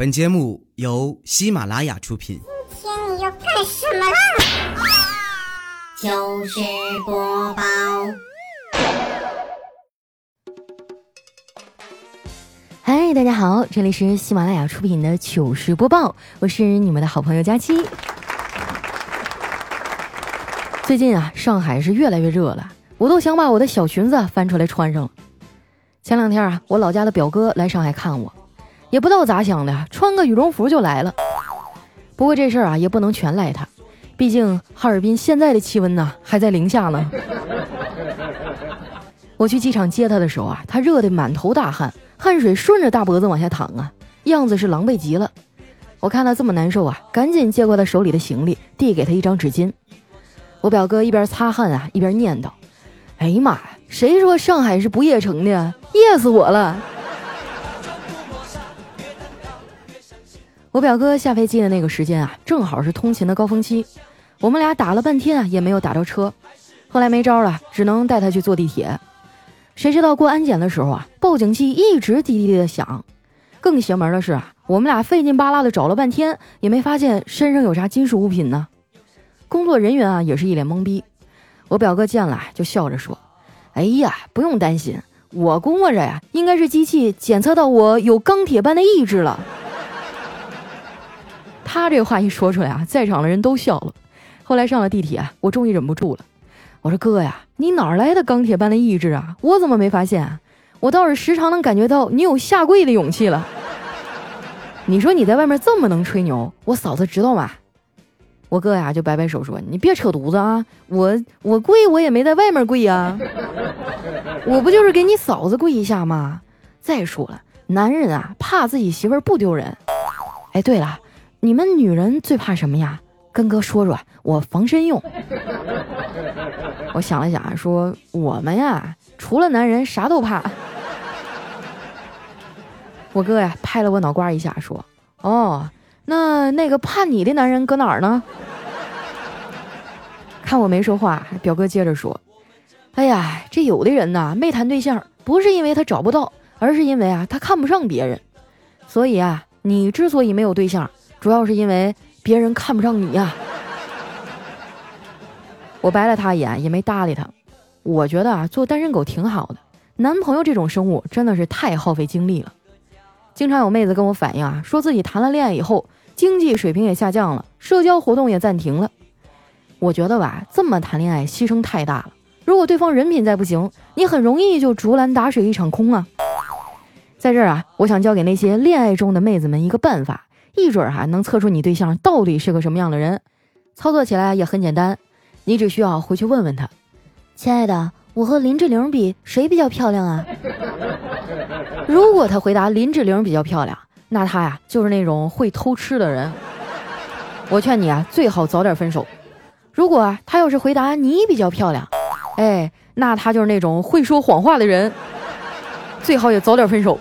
本节目由喜马拉雅出品。今天你要干什么啦？糗事播报。嗨，大家好，这里是喜马拉雅出品的糗事播报，我是你们的好朋友佳期。最近啊，上海是越来越热了，我都想把我的小裙子翻出来穿上了。前两天啊，我老家的表哥来上海看我。也不知道咋想的，穿个羽绒服就来了。不过这事儿啊，也不能全赖他，毕竟哈尔滨现在的气温呢还在零下呢。我去机场接他的时候啊，他热得满头大汗，汗水顺着大脖子往下淌啊，样子是狼狈极了。我看他这么难受啊，赶紧接过他手里的行李，递给他一张纸巾。我表哥一边擦汗啊，一边念叨：“哎呀妈呀，谁说上海是不夜城的？夜死我了！”我表哥下飞机的那个时间啊，正好是通勤的高峰期，我们俩打了半天啊，也没有打着车，后来没招了，只能带他去坐地铁。谁知道过安检的时候啊，报警器一直滴滴滴的响。更邪门的是啊，我们俩费劲巴拉的找了半天，也没发现身上有啥金属物品呢。工作人员啊，也是一脸懵逼。我表哥见了就笑着说：“哎呀，不用担心，我估摸着呀，应该是机器检测到我有钢铁般的意志了。”他这话一说出来啊，在场的人都笑了。后来上了地铁，我终于忍不住了，我说：“哥呀，你哪来的钢铁般的意志啊？我怎么没发现？我倒是时常能感觉到你有下跪的勇气了。”你说你在外面这么能吹牛，我嫂子知道吗？我哥呀就摆摆手说：“你别扯犊子啊！我我跪我也没在外面跪呀，我不就是给你嫂子跪一下吗？再说了，男人啊怕自己媳妇儿不丢人。哎，对了。”你们女人最怕什么呀？跟哥说说，我防身用。我想了想，说我们呀，除了男人啥都怕。我哥呀，拍了我脑瓜一下，说：“哦，那那个怕你的男人搁哪儿呢？”看我没说话，表哥接着说：“哎呀，这有的人呐，没谈对象，不是因为他找不到，而是因为啊，他看不上别人。所以啊，你之所以没有对象。”主要是因为别人看不上你呀。我白了他一眼，也没搭理他。我觉得啊，做单身狗挺好的。男朋友这种生物真的是太耗费精力了。经常有妹子跟我反映啊，说自己谈了恋爱以后，经济水平也下降了，社交活动也暂停了。我觉得吧，这么谈恋爱牺牲太大了。如果对方人品再不行，你很容易就竹篮打水一场空啊。在这儿啊，我想教给那些恋爱中的妹子们一个办法。一准儿哈能测出你对象到底是个什么样的人，操作起来也很简单，你只需要回去问问他，亲爱的，我和林志玲比谁比较漂亮啊？如果他回答林志玲比较漂亮，那他呀就是那种会偷吃的人。我劝你啊，最好早点分手。如果他要是回答你比较漂亮，哎，那他就是那种会说谎话的人，最好也早点分手。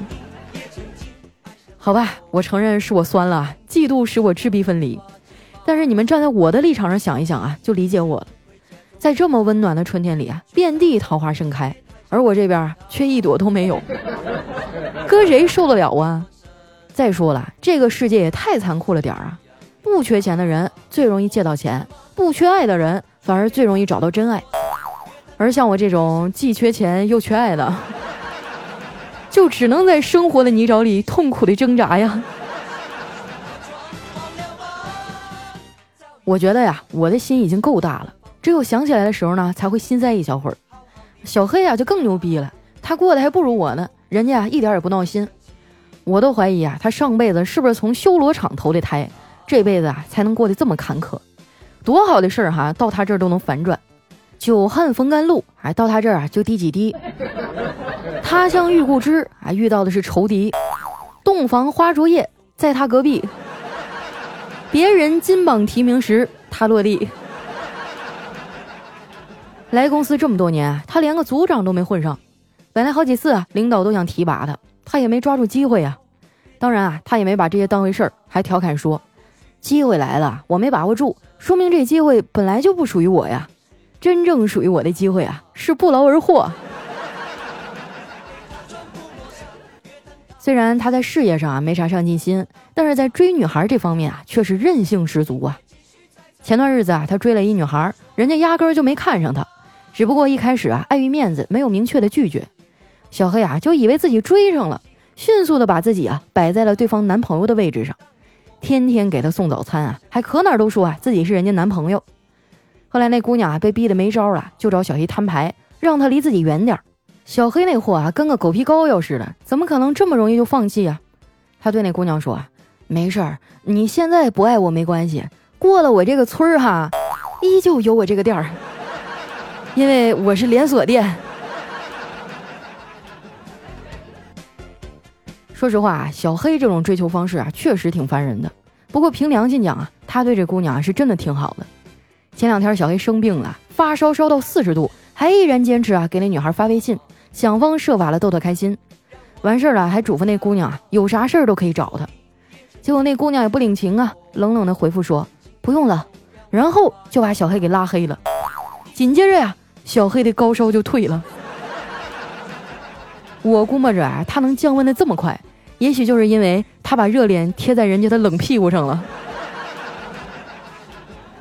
好吧，我承认是我酸了，嫉妒使我质壁分离。但是你们站在我的立场上想一想啊，就理解我了。在这么温暖的春天里啊，遍地桃花盛开，而我这边却一朵都没有，搁谁受得了啊？再说了，这个世界也太残酷了点儿啊！不缺钱的人最容易借到钱，不缺爱的人反而最容易找到真爱。而像我这种既缺钱又缺爱的。就只能在生活的泥沼里痛苦的挣扎呀！我觉得呀，我的心已经够大了，只有想起来的时候呢，才会心塞一小会儿。小黑啊，就更牛逼了，他过得还不如我呢，人家啊一点也不闹心。我都怀疑啊，他上辈子是不是从修罗场投的胎，这辈子啊才能过得这么坎坷。多好的事儿哈，到他这儿都能反转。久旱逢甘露，哎，到他这儿啊就滴几滴。他乡遇故知，啊，遇到的是仇敌；洞房花烛夜，在他隔壁。别人金榜题名时，他落地。来公司这么多年，他连个组长都没混上。本来好几次啊，领导都想提拔他，他也没抓住机会啊。当然啊，他也没把这些当回事儿，还调侃说：“机会来了，我没把握住，说明这机会本来就不属于我呀。真正属于我的机会啊，是不劳而获。”虽然他在事业上啊没啥上进心，但是在追女孩这方面啊却是韧性十足啊。前段日子啊，他追了一女孩，人家压根儿就没看上他，只不过一开始啊碍于面子没有明确的拒绝。小黑啊就以为自己追上了，迅速的把自己啊摆在了对方男朋友的位置上，天天给他送早餐啊，还可哪都说啊自己是人家男朋友。后来那姑娘啊被逼得没招了，就找小黑摊牌，让他离自己远点儿。小黑那货啊跟个狗皮膏药似的，怎么可能这么容易就放弃啊？他对那姑娘说，没事儿，你现在不爱我没关系，过了我这个村儿哈，依旧有我这个店儿，因为我是连锁店。说实话啊，小黑这种追求方式啊，确实挺烦人的。不过凭良心讲啊，他对这姑娘啊是真的挺好的。前两天小黑生病了，发烧烧到四十度，还依然坚持啊给那女孩发微信，想方设法的逗她开心。完事儿了还嘱咐那姑娘啊，有啥事儿都可以找他。结果那姑娘也不领情啊，冷冷的回复说不用了，然后就把小黑给拉黑了。紧接着呀，小黑的高烧就退了。我估摸着啊，他能降温的这么快。也许就是因为他把热脸贴在人家的冷屁股上了。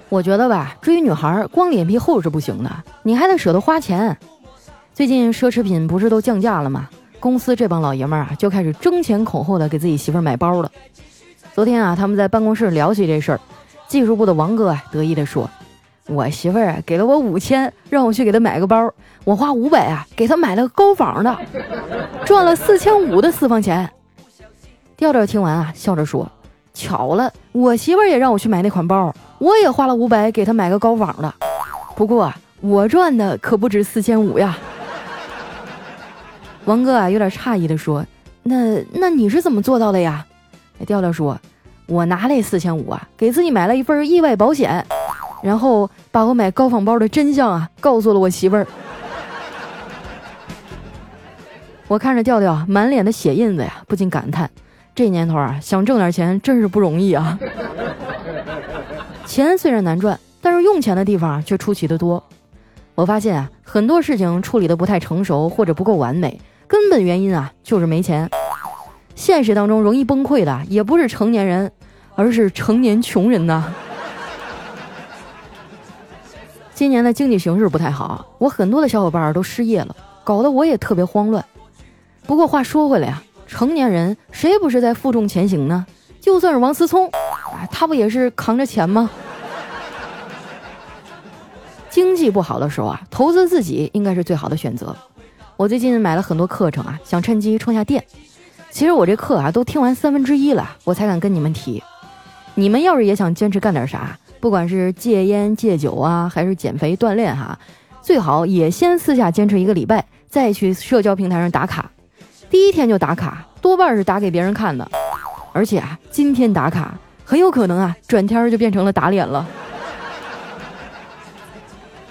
我觉得吧，追女孩光脸皮厚是不行的，你还得舍得花钱。最近奢侈品不是都降价了吗？公司这帮老爷们儿啊，就开始争前恐后的给自己媳妇儿买包了。昨天啊，他们在办公室聊起这事儿，技术部的王哥啊，得意的说：“我媳妇儿给了我五千，让我去给她买个包，我花五百啊，给她买了个高仿的，赚了四千五的私房钱。”调调听完啊，笑着说：“巧了，我媳妇儿也让我去买那款包，我也花了五百给她买个高仿的。不过我赚的可不止四千五呀。”王哥啊，有点诧异的说：“那那你是怎么做到的呀？”调调说：“我拿那四千五啊，给自己买了一份意外保险，然后把我买高仿包的真相啊，告诉了我媳妇儿。”我看着调调满脸的血印子呀，不禁感叹。这年头啊，想挣点钱真是不容易啊！钱虽然难赚，但是用钱的地方却出奇的多。我发现啊，很多事情处理的不太成熟或者不够完美，根本原因啊就是没钱。现实当中容易崩溃的也不是成年人，而是成年穷人呐。今年的经济形势不太好，我很多的小伙伴都失业了，搞得我也特别慌乱。不过话说回来呀。成年人谁不是在负重前行呢？就算是王思聪，啊，他不也是扛着钱吗？经济不好的时候啊，投资自己应该是最好的选择。我最近买了很多课程啊，想趁机充下电。其实我这课啊都听完三分之一了，我才敢跟你们提。你们要是也想坚持干点啥，不管是戒烟戒酒啊，还是减肥锻炼哈，最好也先私下坚持一个礼拜，再去社交平台上打卡。第一天就打卡，多半是打给别人看的，而且啊，今天打卡很有可能啊，转天就变成了打脸了。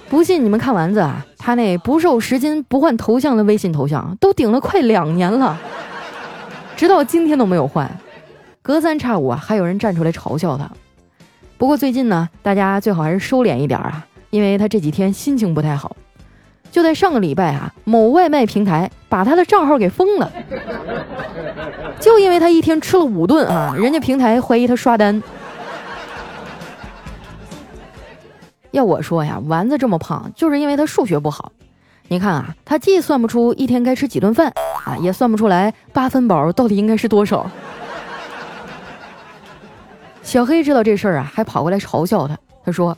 不信你们看丸子啊，他那不瘦十斤不换头像的微信头像都顶了快两年了，直到今天都没有换，隔三差五啊，还有人站出来嘲笑他。不过最近呢，大家最好还是收敛一点啊，因为他这几天心情不太好。就在上个礼拜啊，某外卖平台把他的账号给封了，就因为他一天吃了五顿啊，人家平台怀疑他刷单。要我说呀，丸子这么胖，就是因为他数学不好。你看啊，他既算不出一天该吃几顿饭啊，也算不出来八分饱到底应该是多少。小黑知道这事儿啊，还跑过来嘲笑他，他说。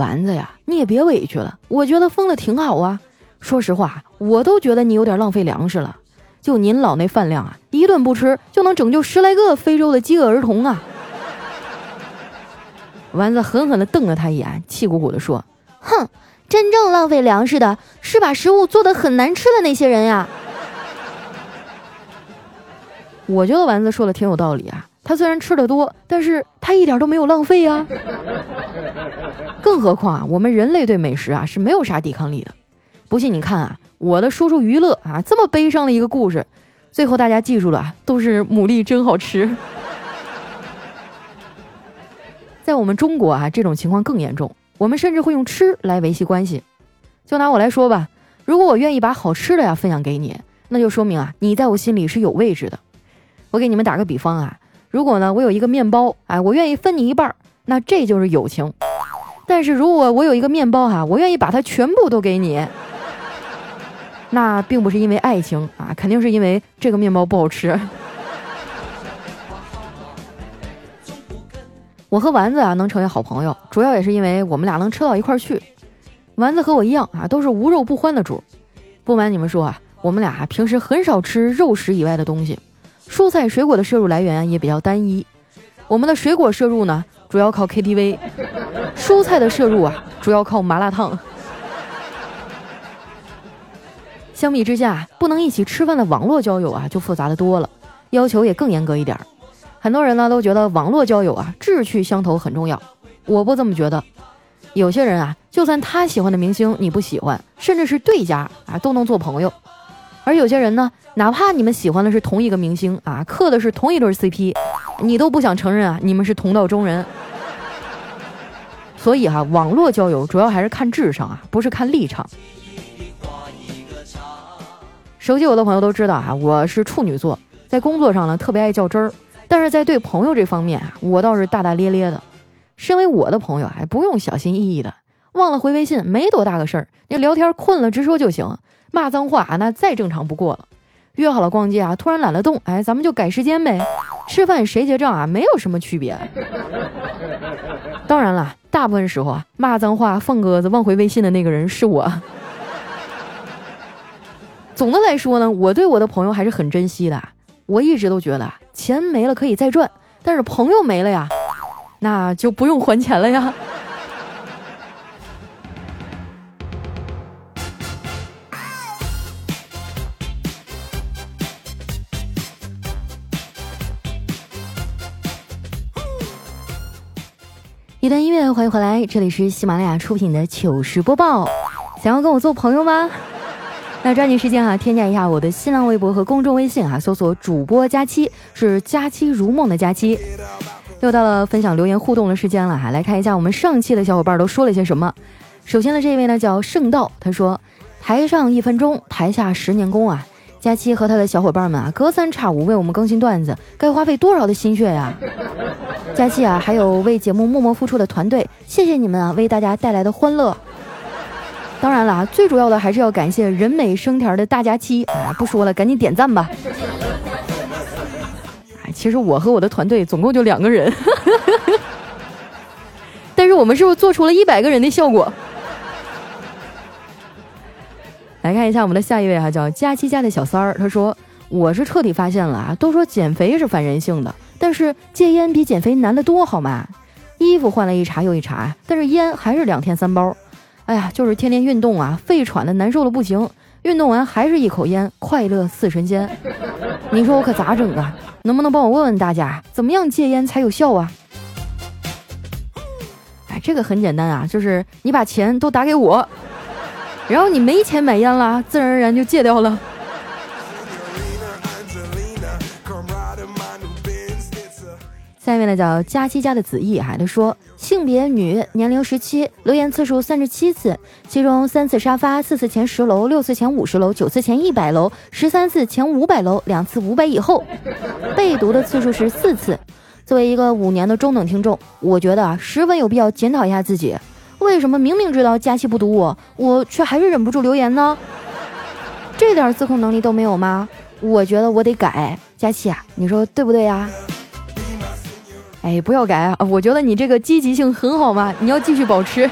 丸子呀，你也别委屈了，我觉得封的挺好啊。说实话，我都觉得你有点浪费粮食了。就您老那饭量啊，一顿不吃就能拯救十来个非洲的饥饿儿童啊！丸子狠狠地瞪了他一眼，气鼓鼓地说：“哼，真正浪费粮食的是把食物做的很难吃的那些人呀。”我觉得丸子说的挺有道理啊。他虽然吃的多，但是他一点都没有浪费呀。更何况啊，我们人类对美食啊是没有啥抵抗力的。不信你看啊，我的叔叔娱乐啊，这么悲伤的一个故事，最后大家记住了，都是牡蛎真好吃。在我们中国啊，这种情况更严重，我们甚至会用吃来维系关系。就拿我来说吧，如果我愿意把好吃的呀分享给你，那就说明啊，你在我心里是有位置的。我给你们打个比方啊，如果呢我有一个面包，哎，我愿意分你一半，那这就是友情。但是如果我有一个面包哈，我愿意把它全部都给你，那并不是因为爱情啊，肯定是因为这个面包不好吃。我和丸子啊能成为好朋友，主要也是因为我们俩能吃到一块儿去。丸子和我一样啊，都是无肉不欢的主。不瞒你们说啊，我们俩平时很少吃肉食以外的东西，蔬菜水果的摄入来源也比较单一。我们的水果摄入呢？主要靠 KTV，蔬菜的摄入啊，主要靠麻辣烫。相比之下，不能一起吃饭的网络交友啊，就复杂的多了，要求也更严格一点。很多人呢都觉得网络交友啊，志趣相投很重要，我不这么觉得。有些人啊，就算他喜欢的明星你不喜欢，甚至是对家啊，都能做朋友。而有些人呢，哪怕你们喜欢的是同一个明星啊，磕的是同一对 CP，你都不想承认啊，你们是同道中人。所以哈，网络交友主要还是看智商啊，不是看立场。熟悉我的朋友都知道啊，我是处女座，在工作上呢特别爱较真儿，但是在对朋友这方面啊，我倒是大大咧咧的。身为我的朋友，还不用小心翼翼的，忘了回微信没多大个事儿，你聊天困了直说就行，骂脏话那再正常不过了。约好了逛街啊，突然懒得动，哎，咱们就改时间呗。吃饭谁结账啊？没有什么区别。当然了。大部分时候啊，骂脏话、放鸽子、忘回微信的那个人是我。总的来说呢，我对我的朋友还是很珍惜的。我一直都觉得，钱没了可以再赚，但是朋友没了呀，那就不用还钱了呀。段音乐，欢迎回来，这里是喜马拉雅出品的糗事播报。想要跟我做朋友吗？那抓紧时间哈，添加一下我的新浪微博和公众微信啊，搜索主播佳期，是佳期如梦的佳期。又到了分享留言互动的时间了哈，来看一下我们上期的小伙伴都说了些什么。首先的这位呢叫圣道，他说：台上一分钟，台下十年功啊。佳期和他的小伙伴们啊，隔三差五为我们更新段子，该花费多少的心血呀！佳期啊，还有为节目默默付出的团队，谢谢你们啊，为大家带来的欢乐。当然了，最主要的还是要感谢人美声甜的大佳期啊！不说了，赶紧点赞吧。哎，其实我和我的团队总共就两个人，但是我们是不是做出了一百个人的效果？来看一下我们的下一位哈，叫佳期家的小三儿。他说：“我是彻底发现了啊，都说减肥是反人性的，但是戒烟比减肥难得多，好吗？衣服换了一茬又一茬，但是烟还是两天三包。哎呀，就是天天运动啊，肺喘的难受的不行，运动完还是一口烟，快乐似神仙。你说我可咋整啊？能不能帮我问问大家，怎么样戒烟才有效啊？哎，这个很简单啊，就是你把钱都打给我。”然后你没钱买烟了，自然而然就戒掉了。下面呢叫佳期家的子毅，哈，他说性别女，年龄十七，留言次数三十七次，其中三次沙发，四次前十楼，六次前五十楼，九次前一百楼，十三次前五百楼，两次五百以后，被读的次数是四次。作为一个五年的中等听众，我觉得啊，十分有必要检讨一下自己。为什么明明知道佳期不读我，我却还是忍不住留言呢？这点自控能力都没有吗？我觉得我得改，佳期啊，你说对不对呀？哎，不要改啊！我觉得你这个积极性很好嘛，你要继续保持。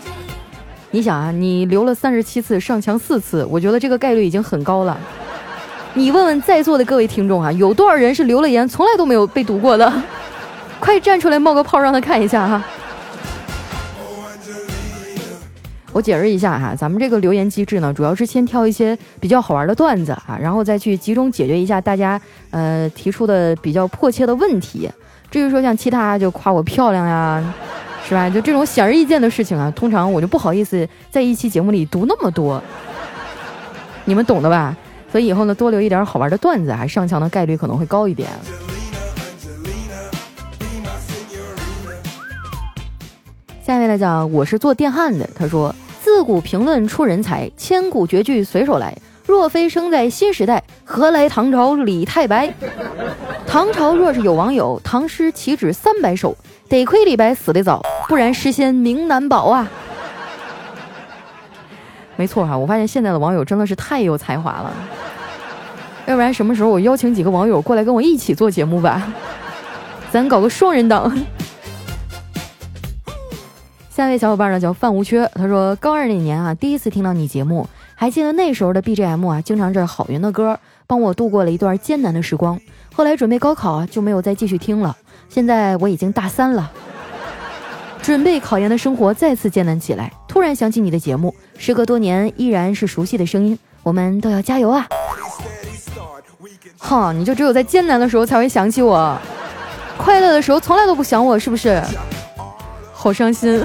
你想啊，你留了三十七次，上墙四次，我觉得这个概率已经很高了。你问问在座的各位听众啊，有多少人是留了言从来都没有被读过的？快站出来冒个泡，让他看一下哈。我解释一下哈，咱们这个留言机制呢，主要是先挑一些比较好玩的段子啊，然后再去集中解决一下大家呃提出的比较迫切的问题。至于说像其他就夸我漂亮呀，是吧？就这种显而易见的事情啊，通常我就不好意思在一期节目里读那么多，你们懂的吧？所以以后呢，多留一点好玩的段子，还上墙的概率可能会高一点。下面来讲，我是做电焊的，他说。自古评论出人才，千古绝句随手来。若非生在新时代，何来唐朝李太白？唐朝若是有网友，唐诗岂止三百首？得亏李白死得早，不然诗仙名难保啊！没错哈，我发现现在的网友真的是太有才华了。要不然什么时候我邀请几个网友过来跟我一起做节目吧？咱搞个双人档。下一位小伙伴呢叫范无缺，他说高二那年啊，第一次听到你节目，还记得那时候的 BGM 啊，经常是郝云的歌，帮我度过了一段艰难的时光。后来准备高考啊，就没有再继续听了。现在我已经大三了，准备考研的生活再次艰难起来。突然想起你的节目，时隔多年依然是熟悉的声音，我们都要加油啊！哈，你就只有在艰难的时候才会想起我，快乐的时候从来都不想我，是不是？好伤心。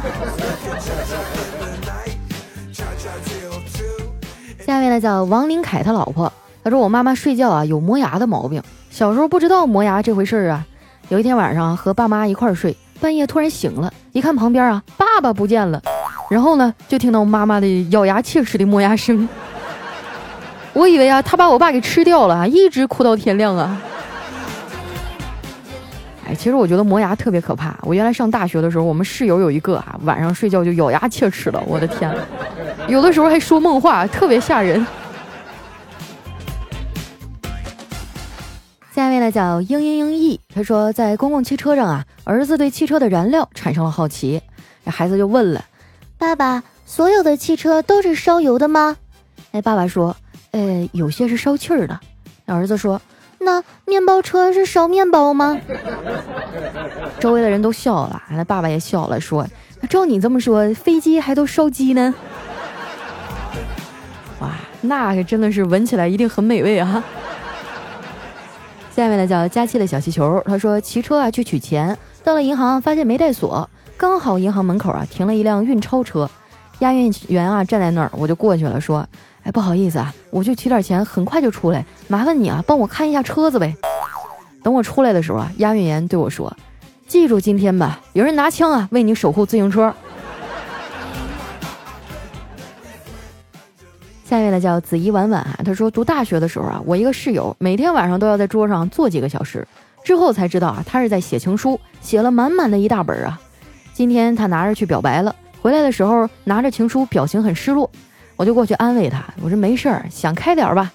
下面呢叫王林凯他老婆，他说我妈妈睡觉啊有磨牙的毛病，小时候不知道磨牙这回事儿啊。有一天晚上和爸妈一块儿睡，半夜突然醒了，一看旁边啊爸爸不见了，然后呢就听到妈妈的咬牙切齿的磨牙声。我以为啊，他把我爸给吃掉了，一直哭到天亮啊！其实我觉得磨牙特别可怕。我原来上大学的时候，我们室友有一个啊，晚上睡觉就咬牙切齿的，我的天，有的时候还说梦话，特别吓人。下面呢叫嘤嘤嘤意，他说在公共汽车上啊，儿子对汽车的燃料产生了好奇，这孩子就问了：“爸爸，所有的汽车都是烧油的吗？”哎，爸爸说。呃，有些是烧气儿的。儿子说：“那面包车是烧面包吗？” 周围的人都笑了，那爸爸也笑了，说：“照你这么说，飞机还都烧鸡呢？”哇，那可真的是闻起来一定很美味啊！下面呢叫佳期的小气球，他说骑车啊去取钱，到了银行发现没带锁，刚好银行门口啊停了一辆运钞车，押运员啊站在那儿，我就过去了，说。哎，不好意思啊，我去取点钱，很快就出来。麻烦你啊，帮我看一下车子呗。等我出来的时候啊，押运员对我说：“记住今天吧，有人拿枪啊，为你守护自行车。”下一位呢叫子怡婉婉啊，他说读大学的时候啊，我一个室友每天晚上都要在桌上坐几个小时，之后才知道啊，他是在写情书，写了满满的一大本啊。今天他拿着去表白了，回来的时候拿着情书，表情很失落。我就过去安慰他，我说没事儿，想开点吧。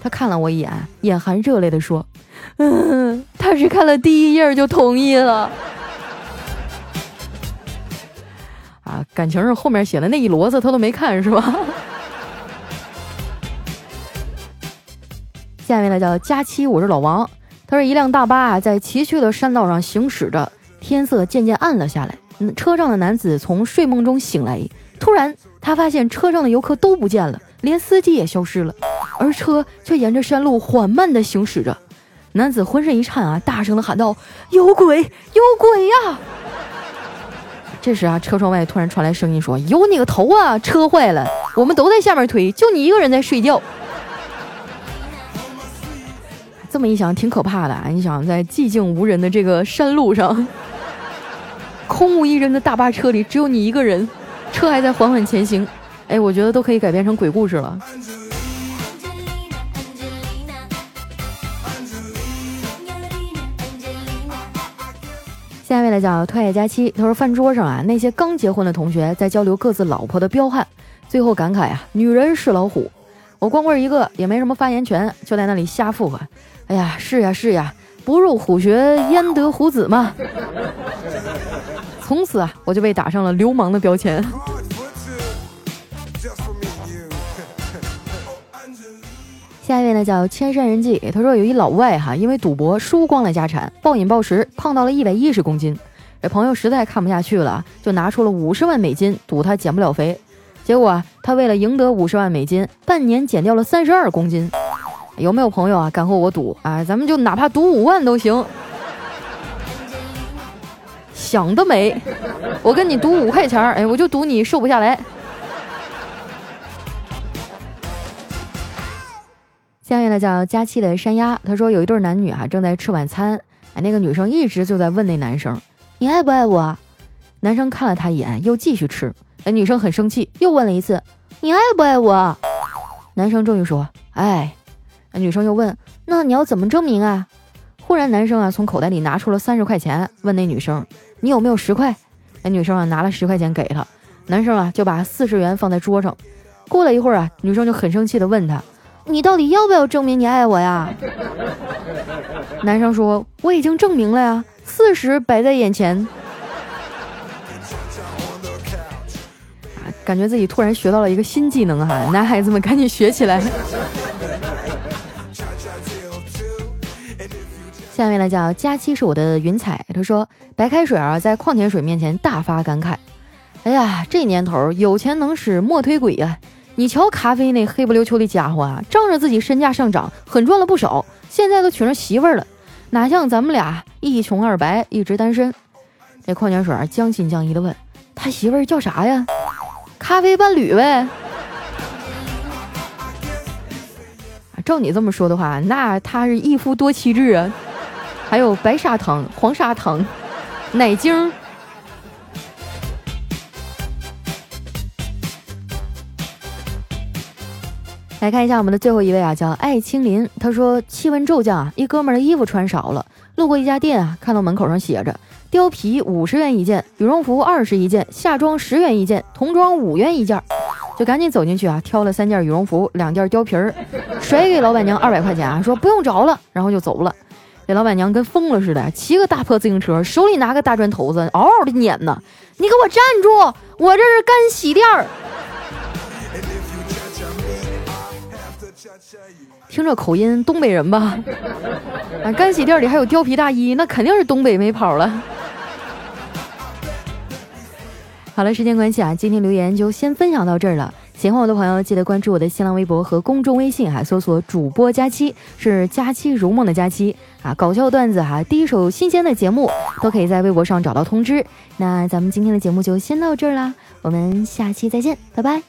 他看了我一眼，眼含热泪的说：“嗯，他是看了第一页就同意了。”啊，感情是后面写的那一摞子他都没看是吧？下面呢叫佳期，我是老王。他说一辆大巴啊在崎岖的山道上行驶着，天色渐渐暗了下来。车上的男子从睡梦中醒来，突然。他发现车上的游客都不见了，连司机也消失了，而车却沿着山路缓慢地行驶着。男子浑身一颤啊，大声地喊道：“有鬼，有鬼呀！”这时啊，车窗外突然传来声音说：“有你个头啊！车坏了，我们都在下面推，就你一个人在睡觉。”这么一想，挺可怕的啊！你想，在寂静无人的这个山路上，空无一人的大巴车里，只有你一个人。车还在缓缓前行，哎，我觉得都可以改编成鬼故事了。下面来讲特爱佳期，他说饭桌上啊，那些刚结婚的同学在交流各自老婆的彪悍，最后感慨啊，女人是老虎。我光棍一个，也没什么发言权，就在那里瞎附和。哎呀，是呀是呀，不入虎穴，焉得虎子嘛。从此啊，我就被打上了流氓的标签。下一位呢叫千山人迹，他说有一老外哈，因为赌博输光了家产，暴饮暴食，胖到了一百一十公斤。这朋友实在看不下去了，就拿出了五十万美金赌他减不了肥。结果啊，他为了赢得五十万美金，半年减掉了三十二公斤。有没有朋友啊敢和我赌啊？咱们就哪怕赌五万都行。想得美！我跟你赌五块钱哎，我就赌你瘦不下来。下面呢叫佳期的山鸭，他说有一对男女啊正在吃晚餐，哎，那个女生一直就在问那男生，你爱不爱我？男生看了她一眼，又继续吃，哎，女生很生气，又问了一次，你爱不爱我？男生终于说：“哎。”那女生又问：“那你要怎么证明啊？”忽然，男生啊从口袋里拿出了三十块钱，问那女生：“你有没有十块？”那女生啊拿了十块钱给他，男生啊就把四十元放在桌上。过了一会儿啊，女生就很生气的问他：“你到底要不要证明你爱我呀？”男生说：“我已经证明了呀，四十摆在眼前。”感觉自己突然学到了一个新技能哈，男孩子们赶紧学起来。下面来叫，佳期是我的云彩。他说，白开水啊，在矿泉水面前大发感慨。哎呀，这年头有钱能使磨推鬼啊！你瞧咖啡那黑不溜秋的家伙啊，仗着自己身价上涨，狠赚了不少，现在都娶上媳妇儿了，哪像咱们俩一穷二白，一直单身。这矿泉水将信将疑的问他媳妇儿叫啥呀？咖啡伴侣呗。照你这么说的话，那他是一夫多妻制啊。还有白砂糖、黄砂糖、奶精。来看一下我们的最后一位啊，叫爱青林。他说气温骤降啊，一哥们儿的衣服穿少了，路过一家店啊，看到门口上写着。貂皮五十元一件，羽绒服二十一件，夏装十元一件，童装五元一件，就赶紧走进去啊，挑了三件羽绒服，两件貂皮儿，甩给老板娘二百块钱啊，说不用找了，然后就走了。这老板娘跟疯了似的，骑个大破自行车，手里拿个大砖头子，嗷嗷的撵呢。你给我站住！我这是干洗店儿。听这口音，东北人吧？啊，干洗店里还有貂皮大衣，那肯定是东北没跑了。好了，时间关系啊，今天留言就先分享到这儿了。喜欢我的朋友，记得关注我的新浪微博和公众微信哈，搜索主播佳期，是佳期如梦的佳期啊，搞笑段子哈，第一手新鲜的节目都可以在微博上找到通知。那咱们今天的节目就先到这儿啦，我们下期再见，拜拜。